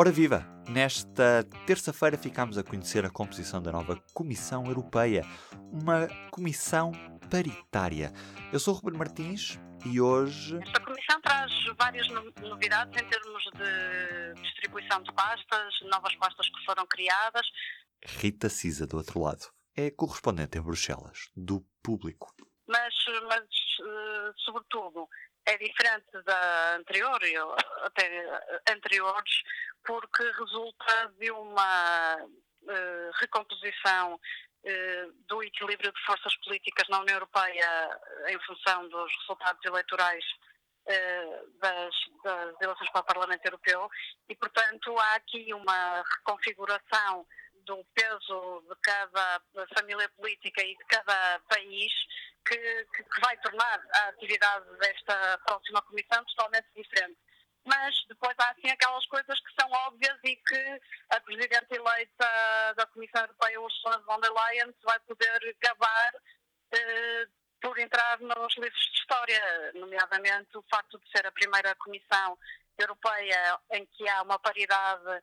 Ora viva! Nesta terça-feira ficámos a conhecer a composição da nova Comissão Europeia, uma comissão paritária. Eu sou o Ruben Martins e hoje. Esta comissão traz várias novidades em termos de distribuição de pastas, novas pastas que foram criadas. Rita Cisa, do outro lado, é correspondente em Bruxelas, do público. Mas, mas eh, sobretudo, é diferente da anterior, até anteriores, porque resulta de uma uh, recomposição uh, do equilíbrio de forças políticas na União Europeia em função dos resultados eleitorais uh, das, das eleições para o Parlamento Europeu. E, portanto, há aqui uma reconfiguração do peso de cada família política e de cada país que, que, vai tornar a atividade desta próxima comissão totalmente diferente. Mas depois há assim aquelas coisas que são óbvias e que a Presidente eleita da Comissão Europeia, Ursula von der Leyen, vai poder gabar eh, por entrar nos livros de história, nomeadamente o facto de ser a primeira Comissão Europeia em que há uma paridade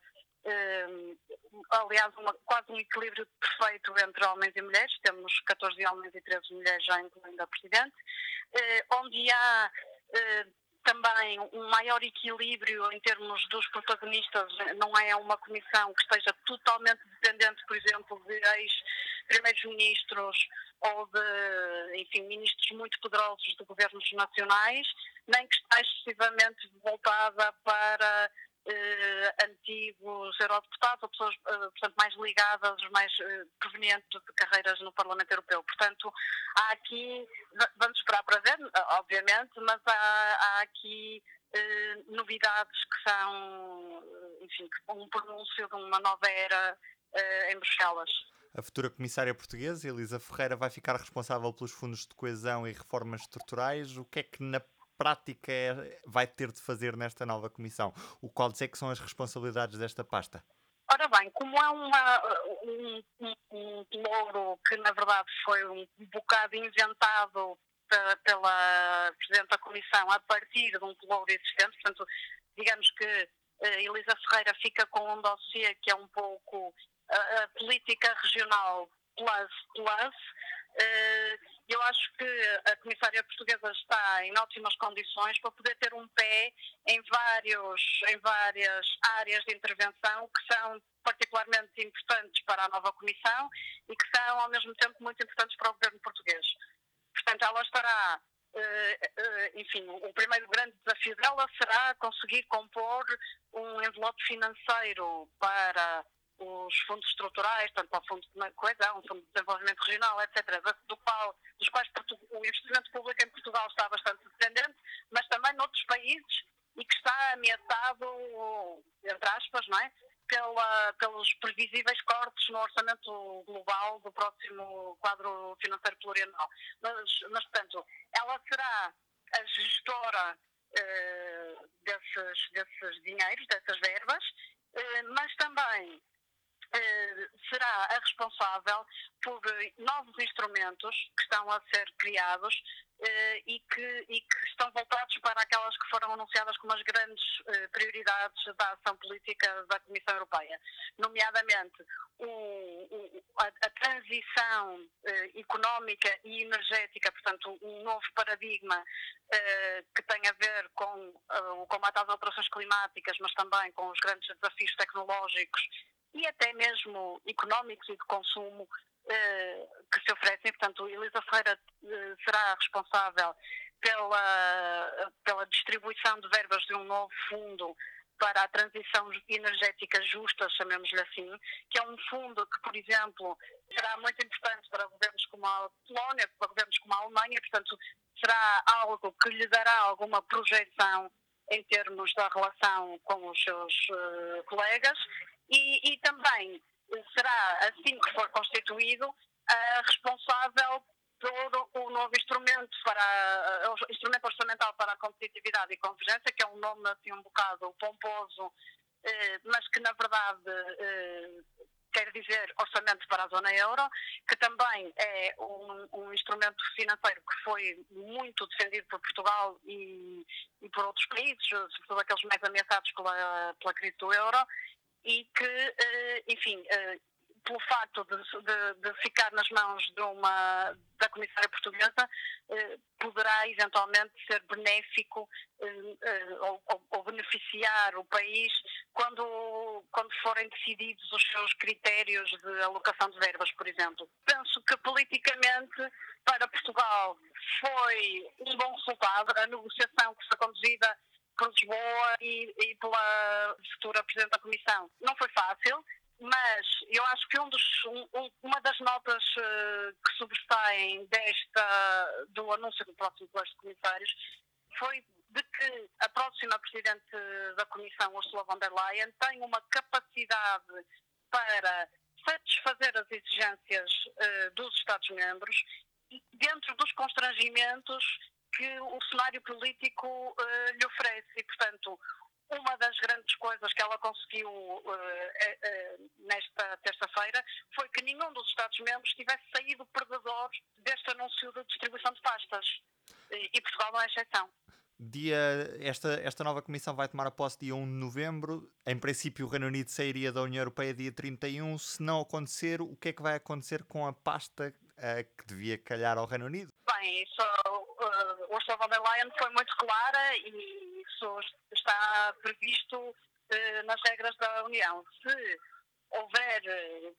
aliás, uma, quase um equilíbrio perfeito entre homens e mulheres, temos 14 homens e 13 mulheres, já incluindo a Presidente, eh, onde há eh, também um maior equilíbrio em termos dos protagonistas, não é uma comissão que esteja totalmente dependente, por exemplo, de ex-primeiros ministros ou de, enfim, ministros muito poderosos de governos nacionais, nem que está excessivamente voltada para antigos eurodeputados ou pessoas, eh, portanto, mais ligadas, mais eh, provenientes de carreiras no Parlamento Europeu. Portanto, há aqui, vamos esperar para ver, obviamente, mas há, há aqui novidades que são, enfim, um pronúncio de uma nova era em Bruxelas. A futura comissária portuguesa, Elisa Ferreira, vai ficar responsável pelos fundos de coesão e reformas estruturais. O que é que na prática é, vai ter de fazer nesta nova comissão? O qual é que são as responsabilidades desta pasta? Ora bem, como é uma, um, um, um louro que na verdade foi um bocado inventado pela, pela Presidente da Comissão a partir de um louro existente, portanto, digamos que uh, Elisa Ferreira fica com um dossiê que é um pouco a, a política regional plus plus, eu acho que a Comissária Portuguesa está em ótimas condições para poder ter um pé em, vários, em várias áreas de intervenção que são particularmente importantes para a nova Comissão e que são, ao mesmo tempo, muito importantes para o governo português. Portanto, ela estará eh, eh, enfim, o primeiro grande desafio dela será conseguir compor um envelope financeiro para os fundos estruturais, tanto para o Fundo de Coesão, Fundo de Desenvolvimento Regional, etc., do qual, dos quais o investimento público em Portugal está bastante dependente, mas também noutros países e que está ameaçado, entre aspas, não é? Pela, pelos previsíveis cortes no orçamento global do próximo quadro financeiro plurianual. Mas, mas portanto, ela será a gestora eh, desses, desses dinheiros, dessas verbas, eh, mas também será a responsável por novos instrumentos que estão a ser criados eh, e, que, e que estão voltados para aquelas que foram anunciadas como as grandes eh, prioridades da ação política da Comissão Europeia, nomeadamente o, o, a, a, transição económica e energética, portanto, um novo paradigma que tem a ver com o combate às alterações climáticas, mas também com os grandes desafios tecnológicos e até mesmo económicos e de consumo eh, que se oferecem. Portanto, Elisa Ferreira eh, será responsável pela, pela distribuição de verbas de um novo fundo para a transição energética justa, chamemos-lhe assim, que é um fundo que, por exemplo, será muito importante para governos como a Polónia, para governos como a Alemanha, portanto, será algo que lhe dará alguma projeção em termos da relação com os seus uh, colegas e, e também será, assim que for constituído, responsável por o novo instrumento para o instrumento orçamental para a competitividade e convergência, que é um nome assim um bocado pomposo, eh, mas que na verdade eh, quer dizer orçamento para a zona euro, que também é um, um instrumento financeiro que foi muito defendido por Portugal e, e por outros países, sobretudo aqueles mais ameaçados pela, pela crise do euro, e que, eh, enfim, eh, pelo facto de, de, de, ficar nas mãos de uma, da comissária portuguesa, eh, poderá eventualmente ser benéfico ou, ou, beneficiar o país quando, quando forem decididos os seus critérios de alocação de verbas, por exemplo. Penso que politicamente para Portugal foi um bom resultado. A negociação que foi conduzida por Lisboa e, e pela futura Presidente da Comissão. Não foi fácil mas eu acho que um dos, um, uma das notas uh, que sobressaem desta, do anúncio do próximo colégio de comissários foi de que a próxima Presidente da Comissão, Ursula von der Leyen, tem uma capacidade para satisfazer as exigências uh, dos Estados-membros dentro dos constrangimentos que o cenário político uh, lhe oferece. E, portanto, uma das grandes coisas que ela conseguiu uh, uh, nesta terça-feira foi que nenhum dos Estados-membros tivesse saído perdedor deste anúncio de distribuição de pastas. E, e Portugal não é exceção. Dia, esta, esta nova comissão vai tomar a posse dia 1 de novembro. Em princípio, o Reino Unido sairia da União Europeia dia 31. Se não acontecer, o que é que vai acontecer com a pasta uh, que devia calhar ao Reino Unido? Bem, isso, uh, Ursula von der Leyen foi muito clara e isso está previsto uh, nas regras da União. Se houver,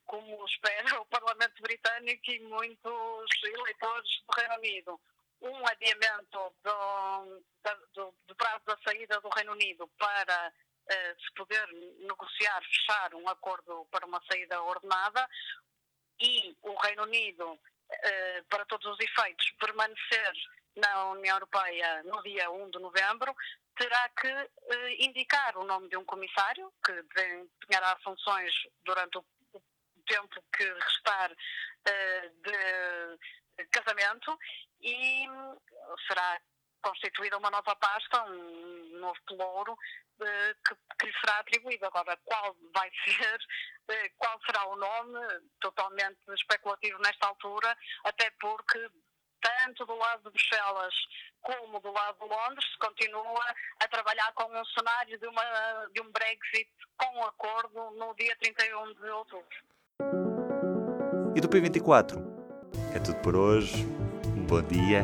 como espera o Parlamento Britânico e muitos eleitores do Reino Unido, um adiamento do, do, do prazo da saída do Reino Unido para se poder negociar, fechar um acordo para uma saída ordenada e o Reino Unido, uh, para todos os efeitos, permanecer na União Europeia no dia 1 de novembro, terá que uh, indicar o nome de um comissário que desempenhará funções durante o tempo que restar de casamento e será constituída uma nova pasta, um novo pelouro eh, que, que lhe será atribuído. Agora, qual vai ser, eh, qual será o nome, totalmente especulativo nesta altura, até porque tanto do lado de Bruxelas como do lado de Londres se continua a trabalhar com um cenário de, uma, de um Brexit com acordo no dia 31 de outubro. E do P24? É tudo por hoje. Um bom dia